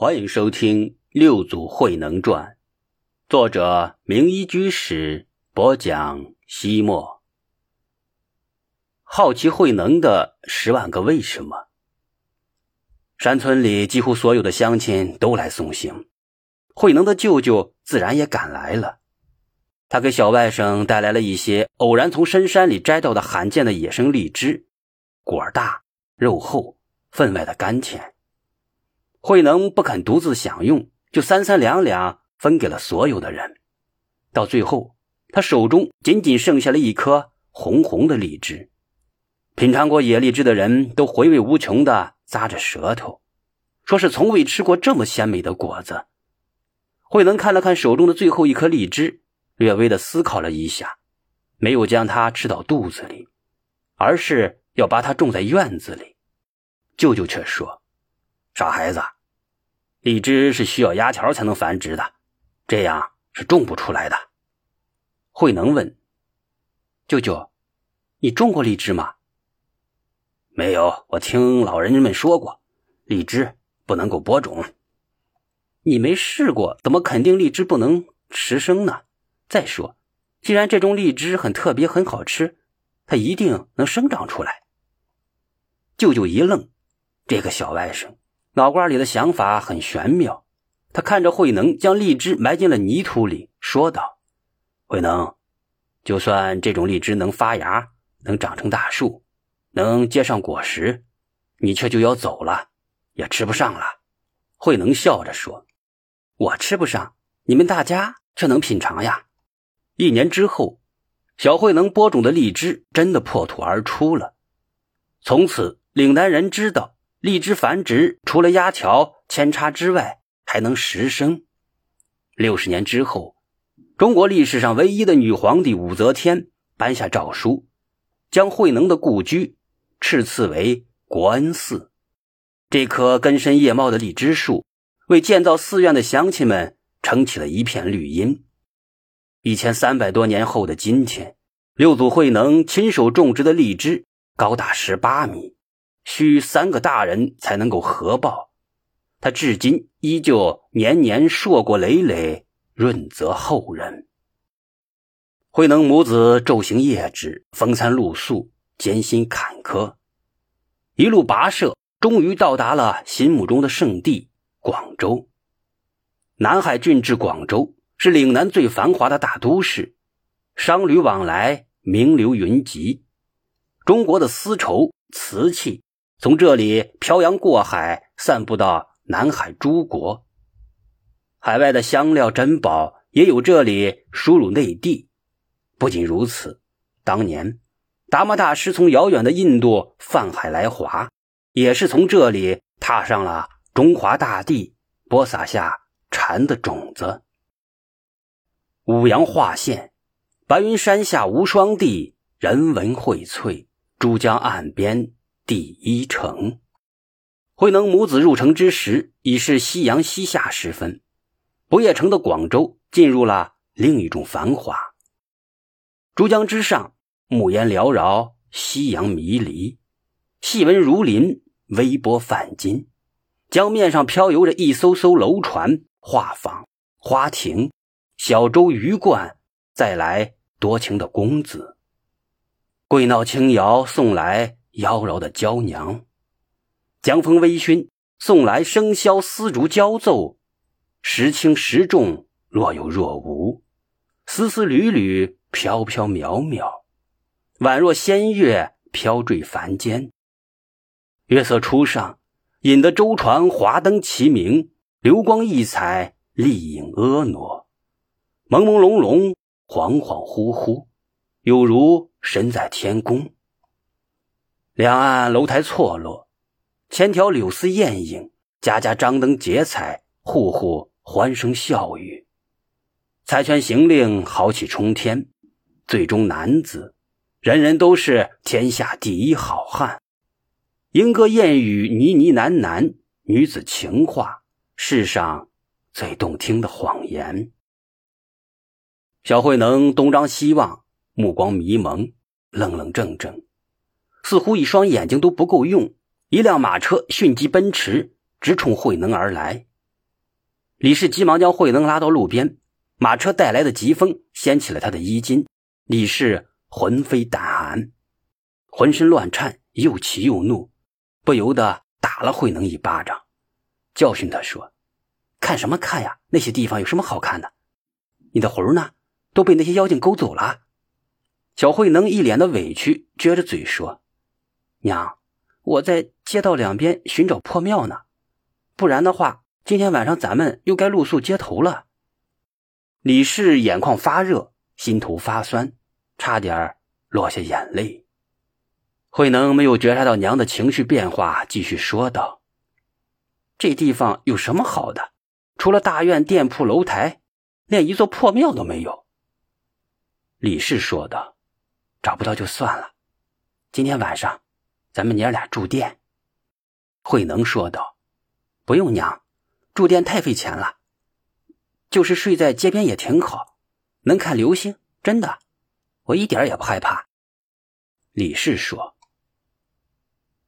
欢迎收听《六祖慧能传》，作者名医居士播讲。西莫好奇慧能的十万个为什么。山村里几乎所有的乡亲都来送行，慧能的舅舅自然也赶来了。他给小外甥带来了一些偶然从深山里摘到的罕见的野生荔枝，果大肉厚，分外的甘甜。慧能不肯独自享用，就三三两两分给了所有的人。到最后，他手中仅仅剩下了一颗红红的荔枝。品尝过野荔枝的人都回味无穷的咂着舌头，说是从未吃过这么鲜美的果子。慧能看了看手中的最后一颗荔枝，略微的思考了一下，没有将它吃到肚子里，而是要把它种在院子里。舅舅却说。傻孩子，荔枝是需要压条才能繁殖的，这样是种不出来的。慧能问：“舅舅，你种过荔枝吗？”“没有，我听老人们说过，荔枝不能够播种。”“你没试过，怎么肯定荔枝不能持生呢？再说，既然这种荔枝很特别、很好吃，它一定能生长出来。”舅舅一愣，这个小外甥。脑瓜里的想法很玄妙，他看着慧能将荔枝埋进了泥土里，说道：“慧能，就算这种荔枝能发芽，能长成大树，能结上果实，你却就要走了，也吃不上了。”慧能笑着说：“我吃不上，你们大家却能品尝呀。”一年之后，小慧能播种的荔枝真的破土而出了，从此岭南人知道。荔枝繁殖除了压条扦插之外，还能实生。六十年之后，中国历史上唯一的女皇帝武则天颁下诏书，将慧能的故居敕赐为国恩寺。这棵根深叶茂的荔枝树，为建造寺院的乡亲们撑起了一片绿荫。一千三百多年后的今天，六祖慧能亲手种植的荔枝高达十八米。需三个大人才能够合抱，他至今依旧年年硕果累累，润泽后人。慧能母子昼行夜止，风餐露宿，艰辛坎坷，一路跋涉，终于到达了心目中的圣地广州。南海郡治广州是岭南最繁华的大都市，商旅往来，名流云集，中国的丝绸、瓷器。从这里漂洋过海，散布到南海诸国。海外的香料珍宝也有这里输入内地。不仅如此，当年达摩大师从遥远的印度泛海来华，也是从这里踏上了中华大地，播撒下禅的种子。五羊画线，白云山下无双地，人文荟萃，珠江岸边。第一城，慧能母子入城之时已是夕阳西下时分，不夜城的广州进入了另一种繁华。珠江之上，暮烟缭绕，夕阳迷离，细纹如林，微波泛金。江面上漂游着一艘艘楼船、画舫、花亭、小舟、鱼贯，再来多情的公子，桂闹轻摇送来。妖娆的娇娘，江风微醺，送来笙箫丝竹交奏，时轻时重，若有若无，丝丝缕缕，飘飘渺渺，宛若仙乐飘坠凡间。月色初上，引得舟船华灯齐明，流光溢彩，丽影婀娜，朦朦胧胧，恍恍惚惚，有如身在天宫。两岸楼台错落，千条柳丝艳影，家家张灯结彩，户户欢声笑语。猜拳行令，豪气冲天。最终男子，人人都是天下第一好汉。莺歌燕语，呢呢喃喃，女子情话，世上最动听的谎言。小慧能东张西望，目光迷蒙，愣愣怔怔。似乎一双眼睛都不够用，一辆马车迅疾奔驰，直冲慧能而来。李氏急忙将慧能拉到路边，马车带来的疾风掀起了他的衣襟，李氏魂飞胆寒，浑身乱颤，又气又怒，不由得打了慧能一巴掌，教训他说：“看什么看呀？那些地方有什么好看的？你的魂呢？都被那些妖精勾走了。”小慧能一脸的委屈，撅着嘴说：“娘，我在街道两边寻找破庙呢，不然的话。”今天晚上咱们又该露宿街头了。李氏眼眶发热，心头发酸，差点落下眼泪。慧能没有觉察到娘的情绪变化，继续说道：“这地方有什么好的？除了大院、店铺、楼台，连一座破庙都没有。”李氏说道：“找不到就算了，今天晚上咱们娘俩住店。”慧能说道：“不用娘。”住店太费钱了，就是睡在街边也挺好，能看流星，真的，我一点也不害怕。李氏说：“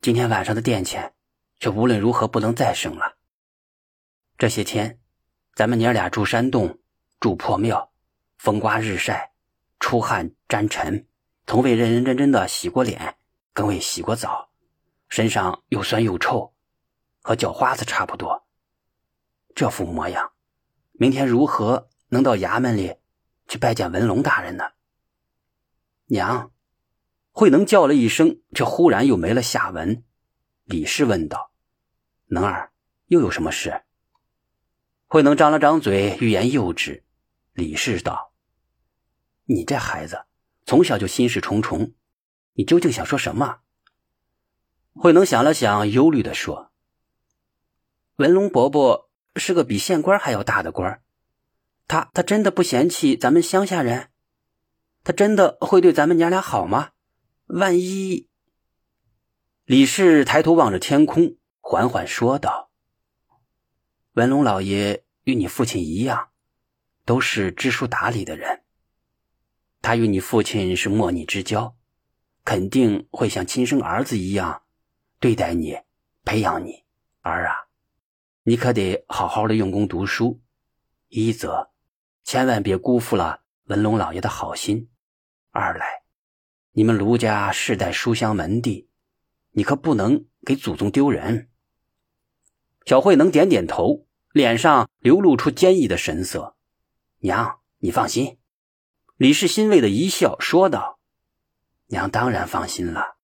今天晚上的店钱，却无论如何不能再省了。这些天，咱们娘俩住山洞，住破庙，风刮日晒，出汗沾尘，从未认认真真的洗过脸，更未洗过澡，身上又酸又臭，和叫花子差不多。”这副模样，明天如何能到衙门里去拜见文龙大人呢？娘，慧能叫了一声，却忽然又没了下文。李氏问道：“能儿，又有什么事？”慧能张了张嘴，欲言又止。李氏道：“你这孩子从小就心事重重，你究竟想说什么？”慧能想了想，忧虑的说：“文龙伯伯。”是个比县官还要大的官他他真的不嫌弃咱们乡下人？他真的会对咱们娘俩好吗？万一……李氏抬头望着天空，缓缓说道：“文龙老爷与你父亲一样，都是知书达理的人。他与你父亲是莫逆之交，肯定会像亲生儿子一样对待你，培养你。儿啊！”你可得好好的用功读书，一则千万别辜负了文龙老爷的好心；二来，你们卢家世代书香门第，你可不能给祖宗丢人。小慧能点点头，脸上流露出坚毅的神色。娘，你放心。李氏欣慰的一笑，说道：“娘当然放心了，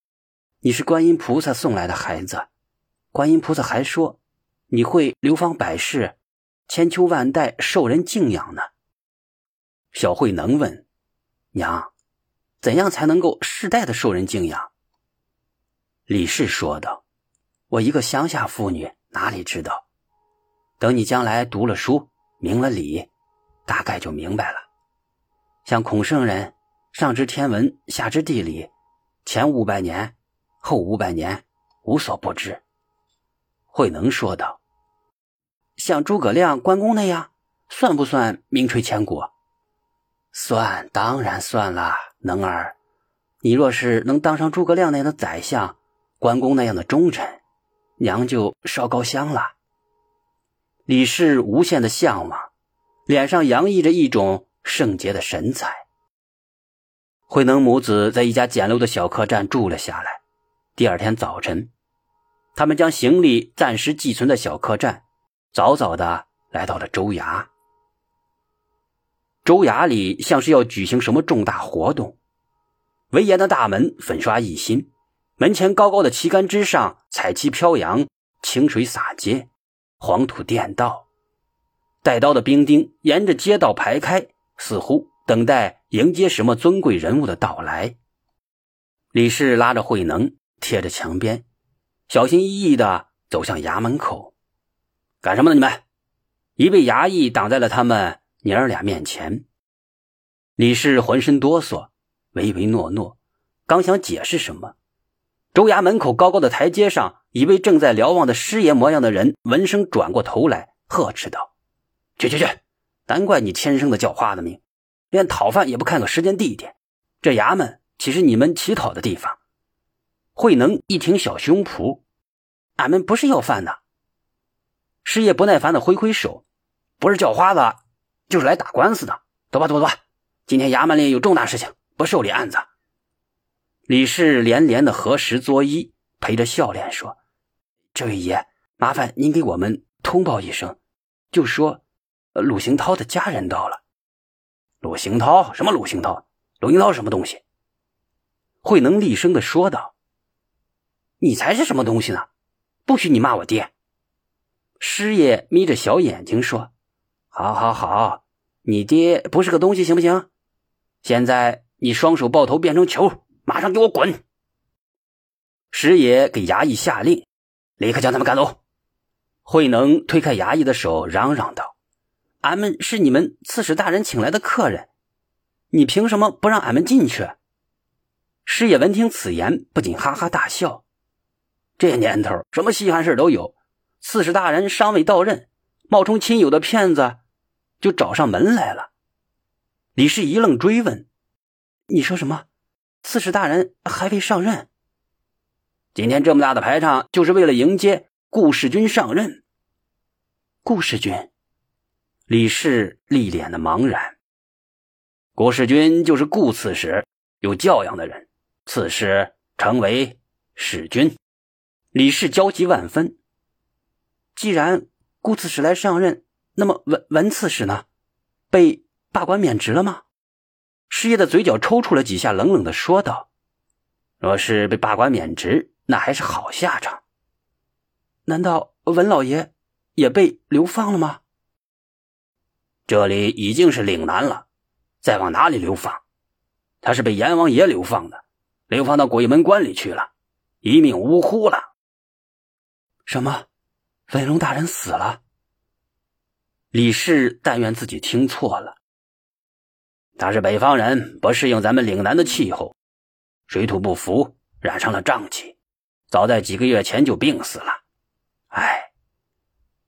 你是观音菩萨送来的孩子，观音菩萨还说。”你会流芳百世，千秋万代受人敬仰呢。小慧能问娘，怎样才能够世代的受人敬仰？李氏说道：“我一个乡下妇女哪里知道？等你将来读了书，明了理，大概就明白了。像孔圣人，上知天文，下知地理，前五百年，后五百年，无所不知。”慧能说道：“像诸葛亮、关公那样，算不算名垂千古？算，当然算了。能儿，你若是能当上诸葛亮那样的宰相，关公那样的忠臣，娘就烧高香了。”李氏无限的向往，脸上洋溢着一种圣洁的神采。慧能母子在一家简陋的小客栈住了下来。第二天早晨。他们将行李暂时寄存在小客栈，早早的来到了州衙。州衙里像是要举行什么重大活动，威严的大门粉刷一新，门前高高的旗杆之上彩旗飘扬，清水洒街，黄土垫道，带刀的兵丁沿着街道排开，似乎等待迎接什么尊贵人物的到来。李氏拉着慧能，贴着墙边。小心翼翼的走向衙门口，干什么呢？你们！一位衙役挡在了他们娘儿俩面前。李氏浑身哆嗦，唯唯诺诺，刚想解释什么，州衙门口高高的台阶上，一位正在瞭望的师爷模样的人闻声转过头来，呵斥道：“去去去！难怪你天生的叫花子命，连讨饭也不看个时间地点。这衙门岂是你们乞讨的地方？”慧能一挺小胸脯，俺们不是要饭的。师爷不耐烦的挥挥手，不是叫花子，就是来打官司的。走吧，走吧，走吧。今天衙门里有重大事情，不受理案子。李氏连连的合十作揖，陪着笑脸说：“这位爷，麻烦您给我们通报一声，就说鲁行涛的家人到了。”鲁行涛？什么鲁行涛？鲁行涛什么东西？慧能厉声的说道：“你才是什么东西呢？不许你骂我爹！”师爷眯着小眼睛说：“好，好，好，你爹不是个东西，行不行？现在你双手抱头变成球，马上给我滚！”师爷给衙役下令，立刻将他们赶走。慧能推开衙役的手，嚷嚷道：“俺们是你们刺史大人请来的客人，你凭什么不让俺们进去？”师爷闻听此言，不禁哈哈大笑。这年头，什么稀罕事都有。刺史大人尚未到任，冒充亲友的骗子就找上门来了。李氏一愣，追问：“你说什么？刺史大人还未上任？今天这么大的排场，就是为了迎接顾世军上任。”顾世军，李氏一脸的茫然。顾世军就是顾刺史，有教养的人，刺史成为世军。李氏焦急万分。既然顾刺史来上任，那么文文刺史呢？被罢官免职了吗？师爷的嘴角抽搐了几下，冷冷的说道：“若是被罢官免职，那还是好下场。难道文老爷也被流放了吗？这里已经是岭南了，再往哪里流放？他是被阎王爷流放的，流放到鬼门关里去了，一命呜呼了。什么？”文龙大人死了。李氏但愿自己听错了。他是北方人，不适应咱们岭南的气候，水土不服，染上了瘴气，早在几个月前就病死了。唉，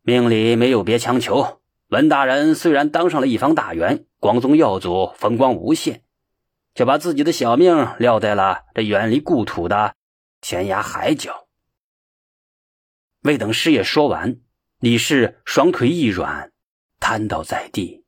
命里没有别强求。文大人虽然当上了一方大员，光宗耀祖，风光无限，却把自己的小命撂在了这远离故土的天涯海角。未等师爷说完，李氏双腿一软，瘫倒在地。